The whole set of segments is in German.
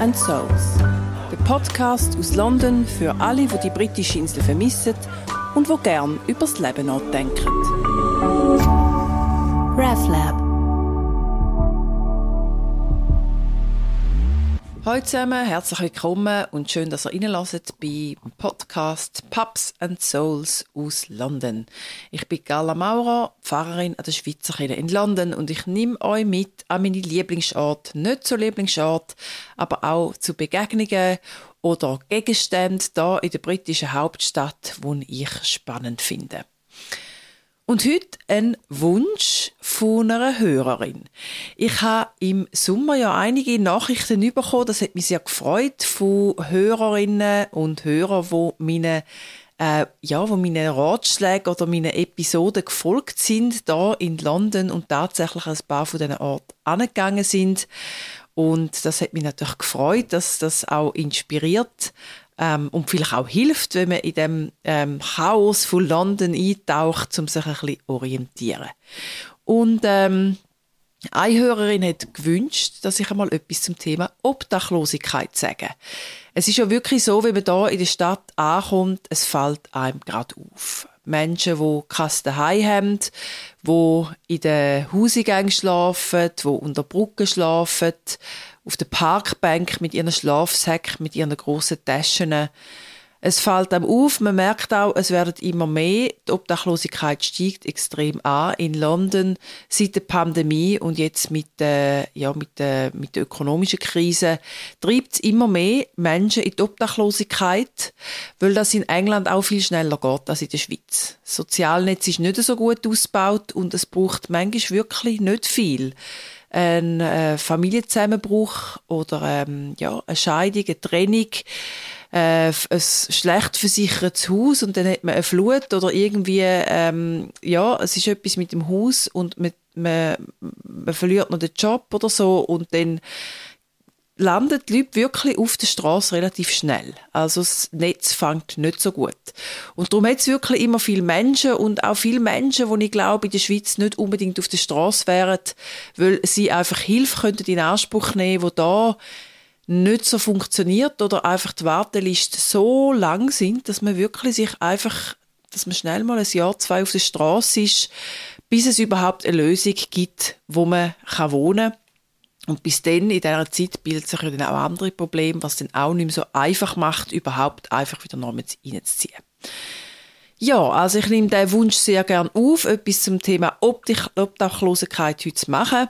and Souls. Der Podcast aus London für alle, die die britische Insel vermissen und wo gern übers Leben nachdenken. RevLab Hallo zusammen, herzlich willkommen und schön, dass ihr reinlässt bei Podcast Pubs and Souls aus London. Ich bin Gala Maurer, Pfarrerin an der Schweizer Kirche in London und ich nehme euch mit an meine Lieblingsort, nicht so Lieblingsort, aber auch zu Begegnungen oder Gegenständen da in der britischen Hauptstadt, die ich spannend finde. Und heute ein Wunsch von einer Hörerin. Ich habe im Sommer ja einige Nachrichten bekommen, das hat mich sehr gefreut, von Hörerinnen und Hörern, die meine äh, ja, wo meine Ratschläge oder meine Episoden gefolgt sind, da in London und tatsächlich ein paar von diesen Orten angegangen sind. Und das hat mich natürlich gefreut, dass das auch inspiriert ähm, und vielleicht auch hilft, wenn man in dem ähm, Chaos von London eintaucht, um sich ein bisschen orientieren. Und ähm, eine Hörerin hat gewünscht, dass ich einmal etwas zum Thema Obdachlosigkeit sage. Es ist ja wirklich so, wenn man da in der Stadt ankommt, es fällt einem gerade auf. Menschen, die kein Zuhause haben, die in den Hausgängen schlafen, die unter Brücken schlafen, auf der Parkbank mit ihren Schlafsäcken, mit ihren grossen Taschen. Es fällt einem auf, man merkt auch, es werden immer mehr. Die Obdachlosigkeit steigt extrem an in London seit der Pandemie und jetzt mit der, ja, mit der, mit der ökonomischen Krise treibt es immer mehr Menschen in die Obdachlosigkeit, weil das in England auch viel schneller geht als in der Schweiz. Das Sozialnetz ist nicht so gut ausgebaut und es braucht manchmal wirklich nicht viel ein äh, Familienzusammenbruch oder ähm, ja, eine Scheidung, eine Trennung, äh, ein schlecht versichertes Haus und dann hat man eine Flut oder irgendwie, ähm, ja, es ist etwas mit dem Haus und man, man, man verliert noch den Job oder so und dann landen die Leute wirklich auf der Straße relativ schnell. Also das Netz fängt nicht so gut. Und darum hat es wirklich immer viele Menschen und auch viele Menschen, die ich glaube, in der Schweiz nicht unbedingt auf der Straße wären, weil sie einfach Hilfe könnten in Anspruch nehmen, wo da nicht so funktioniert oder einfach die Wartelisten so lang sind, dass man wirklich sich einfach, dass man schnell mal ein Jahr, zwei auf der Straße ist, bis es überhaupt eine Lösung gibt, wo man wohnen kann und bis dann, in dieser Zeit, bildet sich ja dann auch andere Probleme, was dann auch nicht mehr so einfach macht, überhaupt einfach wieder neu reinzuziehen. Ja, also ich nehme diesen Wunsch sehr gern auf, etwas zum Thema Obdachlosigkeit heute zu machen.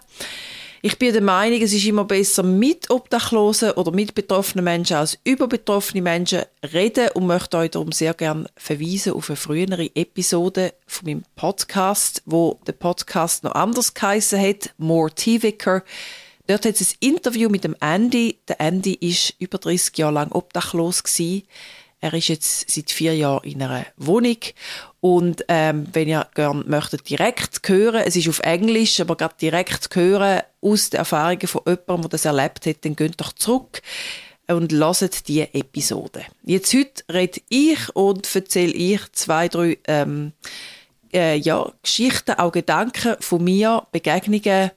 Ich bin der Meinung, es ist immer besser mit Obdachlosen oder mit betroffenen Menschen als über betroffene Menschen reden und möchte euch darum sehr gern verweisen auf eine frühere Episode von meinem Podcast, wo der Podcast noch anders geheißen hat, More T-Vicker Dort hat es ein Interview mit dem Andy. Der Andy ist über 30 Jahre lang obdachlos gewesen. Er ist jetzt seit vier Jahren in einer Wohnung. Und ähm, wenn ihr gerne möchtet direkt hören, es ist auf Englisch, aber gerade direkt hören aus den Erfahrungen von jemandem, der das erlebt hat, dann geht doch zurück und lasst die Episode. Jetzt heute rede ich und erzähle ich zwei, drei ähm, äh, ja, Geschichten, auch Gedanken von mir, Begegnungen,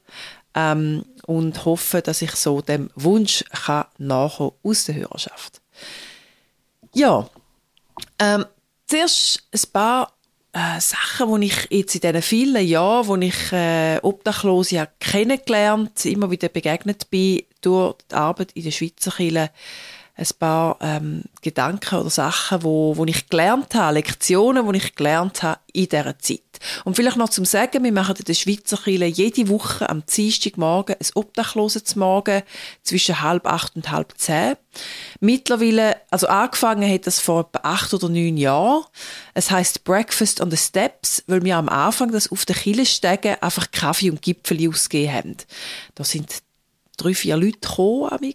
ähm, und hoffe, dass ich so dem Wunsch kann nachkommen aus der Hörerschaft. Ja, ähm, zuerst ein paar äh, Sachen, die ich jetzt in diesen vielen Jahren, wo ich äh, Obdachlose ja kennengelernt, immer wieder begegnet bin durch die Arbeit in der Schweizer Kirche, ein paar ähm, Gedanken oder Sachen, wo, wo ich gelernt habe, Lektionen, die ich gelernt habe in dieser Zeit. Und vielleicht noch zum Sagen, wir machen in der Schweizer Kirche jede Woche am Dienstagmorgen ein Obdachlosenmorgen zwischen halb acht und halb zehn. Mittlerweile, also angefangen hat das vor etwa acht oder neun Jahren. Es heißt Breakfast on the Steps, weil wir am Anfang das auf den Kirchenstegen einfach Kaffee und Gipfel ausgegeben haben. Da sind drei, vier Leute gekommen.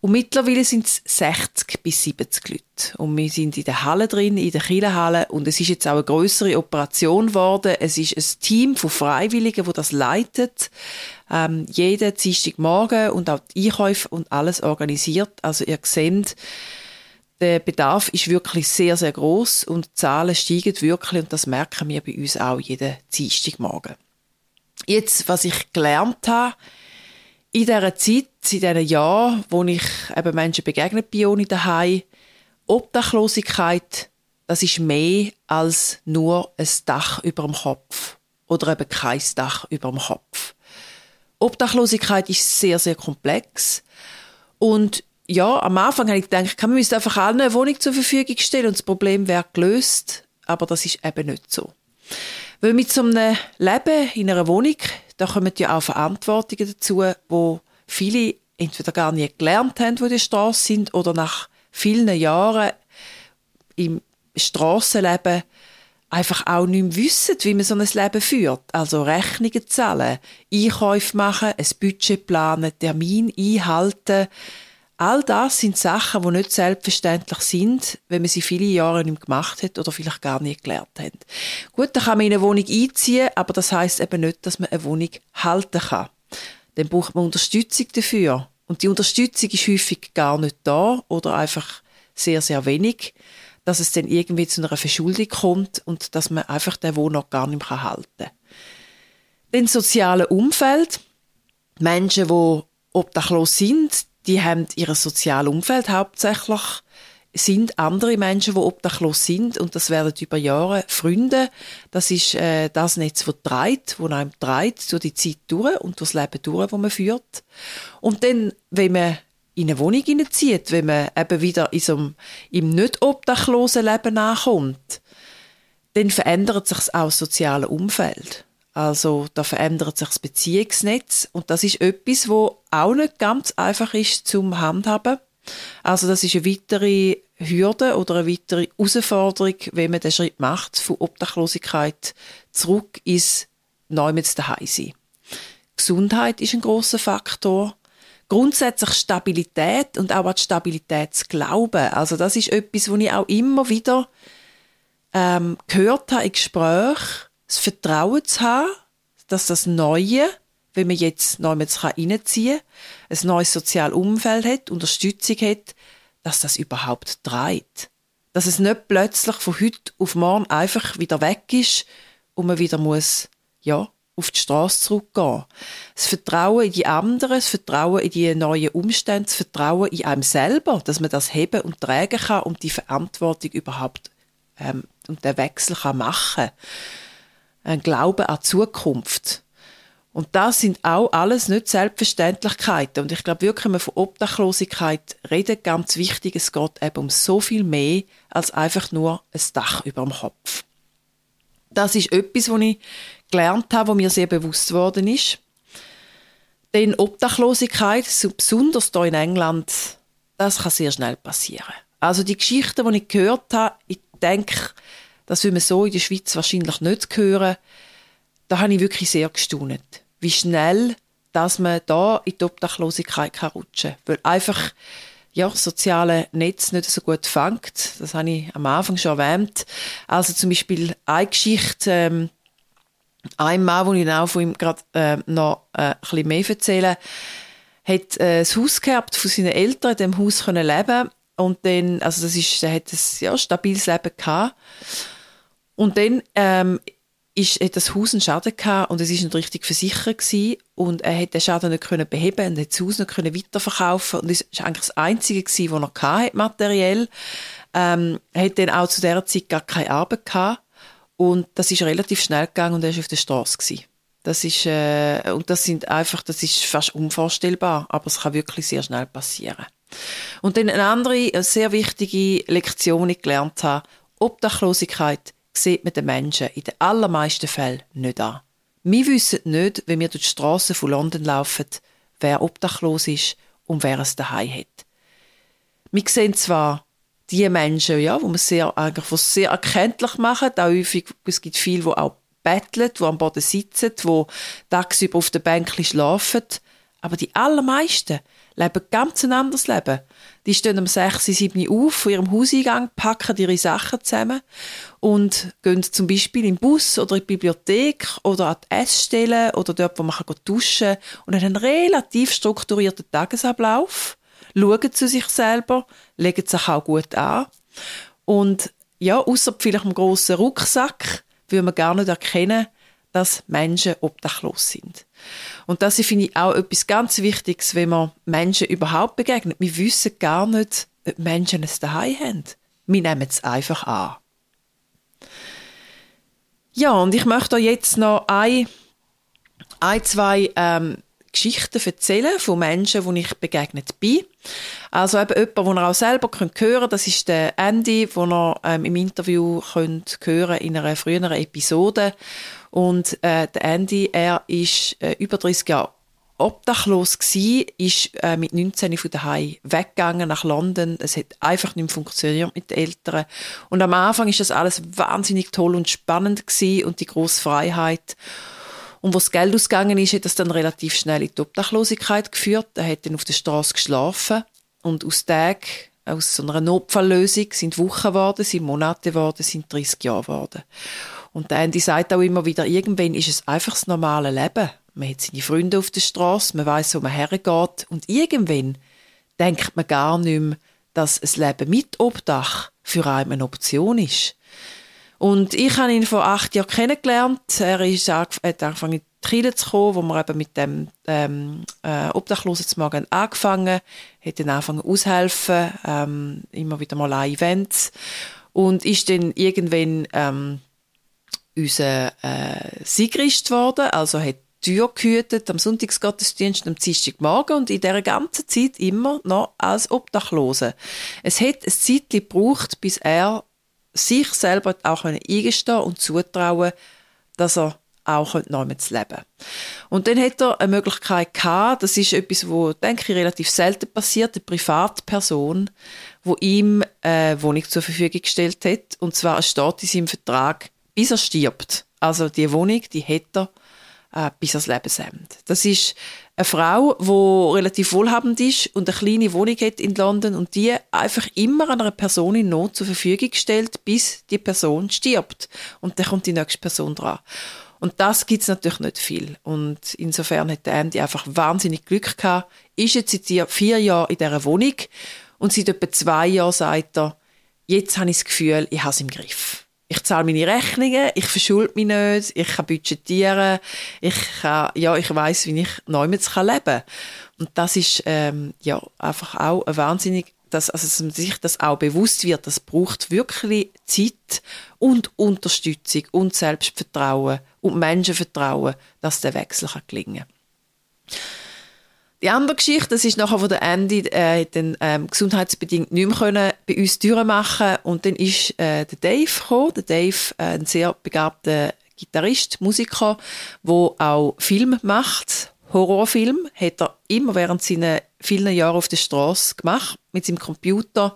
Und mittlerweile sind es 60 bis 70 Leute. Und wir sind in der Halle drin, in der Kirchenhalle. Und es ist jetzt auch eine größere Operation geworden. Es ist ein Team von Freiwilligen, wo das leitet. Ähm, jeden Dienstagmorgen und auch die Einkäufe und alles organisiert. Also ihr seht, der Bedarf ist wirklich sehr, sehr groß und die Zahlen steigen wirklich und das merken wir bei uns auch jeden Dienstagmorgen. Jetzt, was ich gelernt habe, in dieser Zeit, in diesen Jahren, wo ich eben Menschen begegnet bin ohne daheim, Obdachlosigkeit, das ist mehr als nur ein Dach über dem Kopf oder eben kein Dach über dem Kopf. Obdachlosigkeit ist sehr, sehr komplex und ja, am Anfang habe ich gedacht, man müsste einfach allen eine Wohnung zur Verfügung stellen und das Problem wäre gelöst, aber das ist eben nicht so. Weil mit so einem Leben in einer Wohnung, da kommen ja auch Verantwortungen dazu, wo viele entweder gar nie gelernt haben, wo die Straße sind, oder nach vielen Jahren im Strassenleben einfach auch nicht mehr wissen, wie man so ein Leben führt. Also Rechnungen zahlen, Einkäufe machen, ein Budget planen, Termin einhalten. All das sind Sachen, die nicht selbstverständlich sind, wenn man sie viele Jahre nicht gemacht hat oder vielleicht gar nicht gelernt hat. Gut, dann kann man in eine Wohnung einziehen, aber das heißt eben nicht, dass man eine Wohnung halten kann. Dann braucht man Unterstützung dafür. Und die Unterstützung ist häufig gar nicht da oder einfach sehr, sehr wenig, dass es dann irgendwie zu einer Verschuldung kommt und dass man einfach den Wohnort gar nicht mehr halten kann. Dann soziale Umfeld. Menschen, die obdachlos sind, die haben ihr soziales Umfeld hauptsächlich sind andere Menschen, die obdachlos sind und das werden über Jahre Freunde. Das ist äh, das Netz, das treibt, das einem treibt durch die Zeit durch und durch das Leben durch, das man führt. Und dann, wenn man in eine Wohnung hineinzieht, wenn man eben wieder in so einem, im nicht obdachlosen Leben ankommt, dann verändert sich auch das soziale Umfeld. Also da verändert sich das Beziehungsnetz und das ist etwas, wo auch nicht ganz einfach ist zum Handhaben. Also das ist eine weitere Hürde oder eine weitere Herausforderung, wenn man den Schritt macht, von Obdachlosigkeit zurück ins Neumetz daheim. Gesundheit ist ein großer Faktor. Grundsätzlich Stabilität und auch an die Stabilität zu glauben. Also das ist etwas, was ich auch immer wieder ähm, gehört habe in Gesprächen. Das Vertrauen zu haben, dass das Neue wenn man jetzt neu reinziehen kann, ein neues soziales Umfeld hat, Unterstützung hat, dass das überhaupt treibt. Dass es nicht plötzlich von heute auf morgen einfach wieder weg ist und man wieder muss, ja, auf die Straße zurückgehen. Das Vertrauen in die anderen, das Vertrauen in die neuen Umstände, das Vertrauen in einem selber, dass man das heben und tragen kann und die Verantwortung überhaupt ähm, und den Wechsel kann machen. Ein Glaube an Zukunft. Und das sind auch alles nicht Selbstverständlichkeiten. Und ich glaube wirklich, wenn wir von Obdachlosigkeit reden, ganz wichtig, es geht eben um so viel mehr als einfach nur ein Dach über dem Kopf. Das ist etwas, was ich gelernt habe, was mir sehr bewusst worden ist. Denn Obdachlosigkeit, besonders hier in England, das kann sehr schnell passieren. Also die Geschichten, die ich gehört habe, ich denke, das will man so in der Schweiz wahrscheinlich nicht hören, da habe ich wirklich sehr gestaunt, wie schnell dass man da in die Obdachlosigkeit rutschen kann. Weil einfach ja, das soziale Netz nicht so gut fängt. Das habe ich am Anfang schon erwähnt. Also zum Beispiel eine Geschichte, ähm, ein Mann, wo ich auch von ihm gerade äh, noch äh, ein bisschen mehr erzählen hat äh, das Haus gehabt von seinen Eltern, in dem Haus können leben und dann, also das ist, er hat ein ja, stabiles Leben gehabt. Und dann ähm, ist, hat das Haus einen Schaden gehabt und es ist nicht richtig versichert gewesen und er hat den Schaden nicht können beheben und hat das Haus nicht können weiterverkaufen und das ist eigentlich das Einzige gewesen, was er hatte, materiell. Ähm, er hat dann auch zu dieser Zeit gar keine Arbeit gehabt und das ist relativ schnell gegangen und er ist auf der Straße. Das ist, äh, und das sind einfach, das ist fast unvorstellbar, aber es kann wirklich sehr schnell passieren. Und dann eine andere, sehr wichtige Lektion, die ich gelernt habe, Obdachlosigkeit sieht man den Menschen in den allermeisten Fällen nicht an. Wir wissen nicht, wenn wir durch die Straßen von London laufen, wer obdachlos ist und wer es daheim hat. Wir sehen zwar die Menschen, ja, wo man sehr, eigentlich sehr erkenntlich machen, auch häufig, es gibt viele, die auch betteln, die am Boden sitzen, die tagsüber auf der Bänkchen schlafen, aber die allermeisten leben ganz ein anderes Leben. Die stehen um 6, 7 auf von ihrem Hauseingang, packen ihre Sachen zusammen und gehen zum Beispiel im Bus oder in die Bibliothek oder an die Essstelle oder dort, wo man duschen kann und haben einen relativ strukturierten Tagesablauf, schauen zu sich selber, legen sich auch gut an und ja, außer vielleicht einem grossen Rucksack, würde man gar nicht erkennen, dass Menschen obdachlos sind. Und das finde ich auch etwas ganz Wichtiges, wenn man Menschen überhaupt begegnet. Wir wissen gar nicht, ob Menschen es daheim haben. Wir nehmen es einfach an. Ja, und ich möchte euch jetzt noch ein, ein zwei ähm, Geschichten erzählen von Menschen, die ich begegnet bin. Also eben jemand, den ihr auch selber hören könnt, das ist der Andy, den ihr ähm, im Interview könnt hören in einer früheren Episode. Und äh, der Andy, er ist äh, über 30 Jahre obdachlos gsi, ist äh, mit 19 von daheim weggegangen nach London. Es hat einfach nicht mehr funktioniert mit den Eltern. Und am Anfang ist das alles wahnsinnig toll und spannend gsi und die große Freiheit. Und wo das Geld ausgegangen ist, hat das dann relativ schnell in die Obdachlosigkeit geführt. Er hat dann auf der Straße geschlafen und aus Tagen, aus so einer Notfalllösung sind Wochen geworden, sind Monate geworden, sind 30 Jahre geworden. Und der Andy sagt auch immer wieder, irgendwann ist es einfach das normale Leben man hat seine Freunde auf der Straße, man weiß, wo man hergeht und irgendwann denkt man gar nicht mehr, dass ein Leben mit Obdach für einen eine Option ist. Und ich habe ihn vor acht Jahren kennengelernt. Er ist hat angefangen in die Kirche zu kommen, wo wir eben mit dem ähm, äh, Obdachlosen zu Morgen angefangen, hat dann angefangen aushelfen, ähm, immer wieder mal an Events und ist dann irgendwann ähm, unser äh, Sigrist geworden, also hat Tür gehütet am Sonntagsgottesdienst am Dienstagmorgen und in dieser ganzen Zeit immer noch als Obdachlose. Es hat ein Zeit gebraucht, bis er sich selber auch eingestehen und zutrauen dass er auch neu zu leben Und dann hat er eine Möglichkeit gehabt, das ist etwas, wo, denke ich, relativ selten passiert, eine Privatperson, wo ihm eine Wohnung zur Verfügung gestellt hat. Und zwar es steht in seinem Vertrag, bis er stirbt. Also die Wohnung, die hat er äh, bis ans Lebensende. Das ist eine Frau, die relativ wohlhabend ist und eine kleine Wohnung hat in London und die einfach immer einer Person in Not zur Verfügung stellt, bis die Person stirbt. Und dann kommt die nächste Person dran. Und das gibt es natürlich nicht viel. Und insofern hat Andy einfach wahnsinnig Glück gehabt. Ist jetzt seit vier Jahren in dieser Wohnung und seit etwa zwei Jahren sagt er, jetzt habe ich das Gefühl, ich habe es im Griff ich zahle meine Rechnungen, ich verschulde mich nicht, ich kann budgetieren, ich kann, ja, ich weiß, wie ich neu leben kann. Und das ist, ähm, ja, einfach auch ein wahnsinnig, dass, also, dass man sich das auch bewusst wird, das braucht wirklich Zeit und Unterstützung und Selbstvertrauen und Menschenvertrauen, dass der Wechsel kann gelingen kann. Die andere Geschichte, das ist nachher, wo der Andy äh, dann ähm, gesundheitsbedingt nicht mehr können bei uns machen und dann ist äh, der Dave gekommen, der Dave, äh, ein sehr begabter Gitarrist, Musiker, wo auch Film macht, Horrorfilm, hat er immer während seiner vielen Jahre auf der Straße gemacht, mit seinem Computer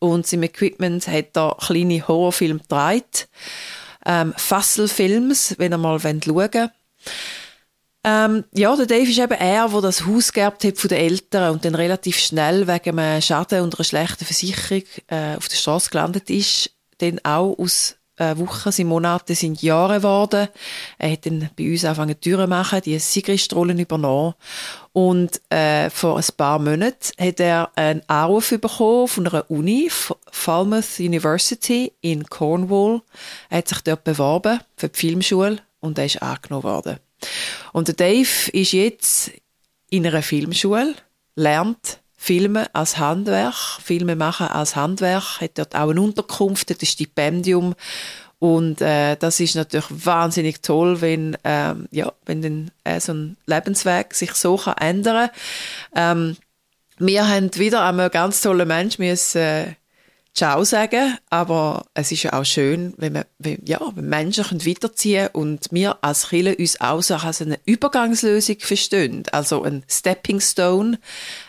und seinem Equipment hat er kleine Horrorfilme gedreht, ähm, Fasselfilms, wenn ihr mal schauen. wollt. Ähm, ja, der Dave ist eben er, der das Haus geerbt hat von den Eltern und dann relativ schnell wegen einem Schaden und einer schlechten Versicherung äh, auf der Straße gelandet ist. Dann auch aus äh, Wochen, sind Monate, sind Jahre geworden. Er hat dann bei uns angefangen Türen zu machen, die Sigrist-Rollen übernommen. Und äh, vor ein paar Monaten hat er einen Anruf bekommen von einer Uni, Falmouth University in Cornwall. Er hat sich dort beworben für die Filmschule und er ist angenommen worden. Und der Dave ist jetzt in einer Filmschule, lernt Filmen als Handwerk, Filme machen als Handwerk, hat dort auch eine Unterkunft, hat ein Stipendium und äh, das ist natürlich wahnsinnig toll, wenn, ähm, ja, wenn dann, äh, so ein Lebensweg sich so kann ändern. Ähm, wir haben wieder einmal ganz tolle Menschen müssen, äh, Ciao sagen, aber es ist ja auch schön, wenn, man, wenn, ja, wenn Menschen können weiterziehen und wir als Kirche uns auch so als eine Übergangslösung verstehen, also ein Stepping Stone,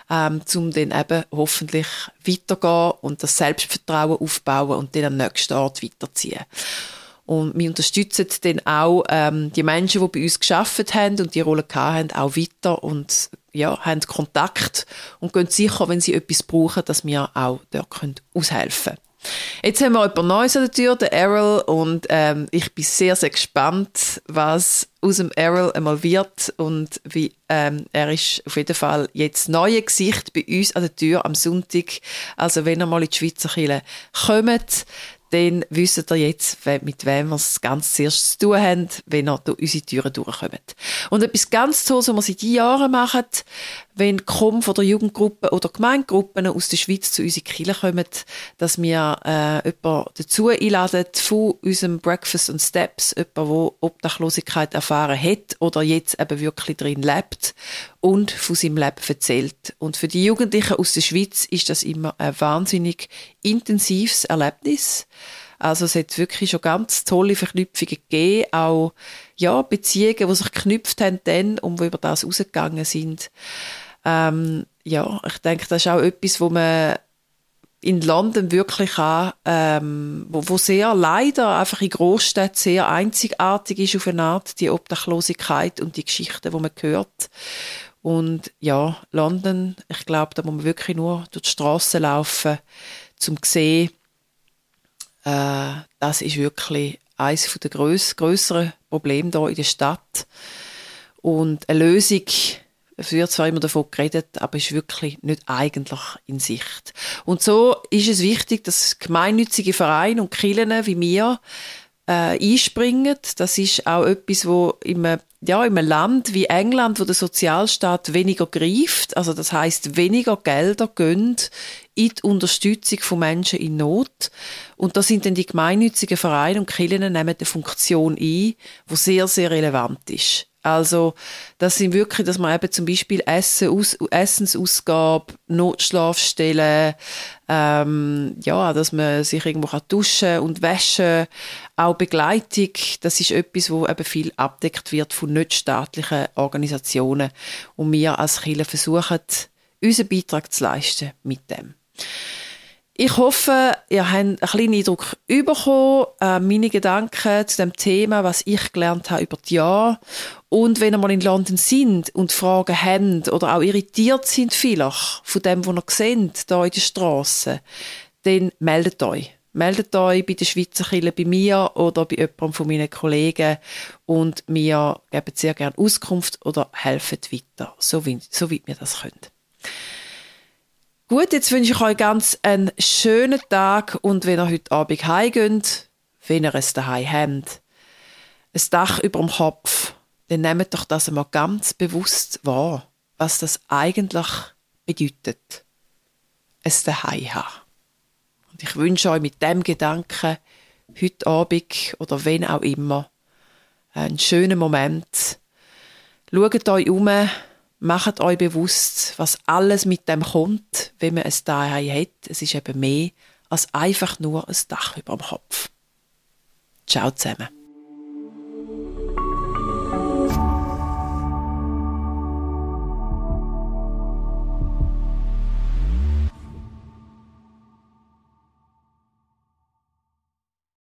ähm, um dann eben hoffentlich weitergehen und das Selbstvertrauen aufbauen und dann am nächsten Ort weiterziehen. Und wir unterstützen dann auch ähm, die Menschen, die bei uns geschafft haben und die Rolle hatten, auch weiter und ja, haben Kontakt und gehen sicher, wenn sie etwas brauchen, dass wir auch dort können aushelfen können. Jetzt haben wir jemand Neues an der Tür, der Errol, und ähm, ich bin sehr, sehr gespannt, was aus dem Errol einmal wird und wie ähm, er ist auf jeden Fall jetzt neue Gesicht bei uns an der Tür am Sonntag. Also wenn ihr mal in die Schweizer Kirche kommt, dann wisst ihr jetzt, mit wem wir es ganz zuerst zu tun haben, wenn ihr durch unsere Türen durchkommt. Und etwas ganz Tolles, was wir seit Jahren machen, wenn kommen von der Jugendgruppe oder Gemeindegruppen aus der Schweiz zu unseren Kirche kommen, dass wir äh, jemanden dazu einladen von unserem Breakfast and Steps, jemanden, der Obdachlosigkeit erfahren hat oder jetzt eben wirklich drin lebt und von seinem Leben erzählt. Und für die Jugendlichen aus der Schweiz ist das immer ein wahnsinnig intensives Erlebnis. Also es hat wirklich schon ganz tolle Verknüpfungen gegeben, auch ja, Beziehungen, die sich geknüpft haben dann und die über das rausgegangen sind. Ähm, ja, ich denke, das ist auch etwas, wo man in London wirklich auch, ähm, wo, wo sehr leider einfach in Großstädten sehr einzigartig ist auf eine Art, die Obdachlosigkeit und die Geschichten, die man hört. Und ja, London, ich glaube, da muss man wirklich nur durch die Straßen laufen, zum sehen, äh, das ist wirklich eines der gröss grösseren Probleme hier in der Stadt. Und eine Lösung, es wird zwar immer davon geredet, aber ist wirklich nicht eigentlich in Sicht. Und so ist es wichtig, dass gemeinnützige Vereine und Kirchen wie wir äh, einspringen. Das ist auch etwas, wo im, ja, in einem Land wie England, wo der Sozialstaat weniger greift, also das heißt weniger Gelder gehen in die Unterstützung von Menschen in Not. Und da sind dann die gemeinnützigen Vereine und Kirchen nehmen eine Funktion ein, die sehr, sehr relevant ist. Also, das sind wirklich, dass man eben zum Beispiel Essen, Aus, Essensausgabe, Notschlafstellen, ähm, ja, dass man sich irgendwo kann duschen und waschen, auch Begleitung, das ist etwas, wo eben viel abdeckt wird von nichtstaatlichen Organisationen. Und wir als Kirche versuchen, unseren Beitrag zu leisten mit dem. Ich hoffe, ihr habt einen kleinen Eindruck bekommen, äh, meine Gedanken zu dem Thema, was ich gelernt habe über die Jahre. Und wenn ihr mal in London sind und Fragen habt oder auch irritiert sind vielleicht von dem, was ihr seht, da in der Straße, dann meldet euch. Meldet euch bei der Schweizer Kirche bei mir oder bei jemandem von meinen Kollegen und wir geben sehr gerne Auskunft oder helfen weiter, so wie, so wie wir das können. Gut, jetzt wünsche ich euch ganz einen schönen Tag und wenn ihr heute Abend heimgeht, wenn ihr es daheim habt, ein Dach über dem Kopf, dann nehmt doch das einmal ganz bewusst wahr, was das eigentlich bedeutet, es daheim haben. Und ich wünsche euch mit dem Gedanken heute Abend oder wenn auch immer einen schönen Moment. Schaut euch um, macht euch bewusst, was alles mit dem kommt, wenn man es daheim hat. Es ist eben mehr als einfach nur ein Dach über dem Kopf. Ciao zusammen.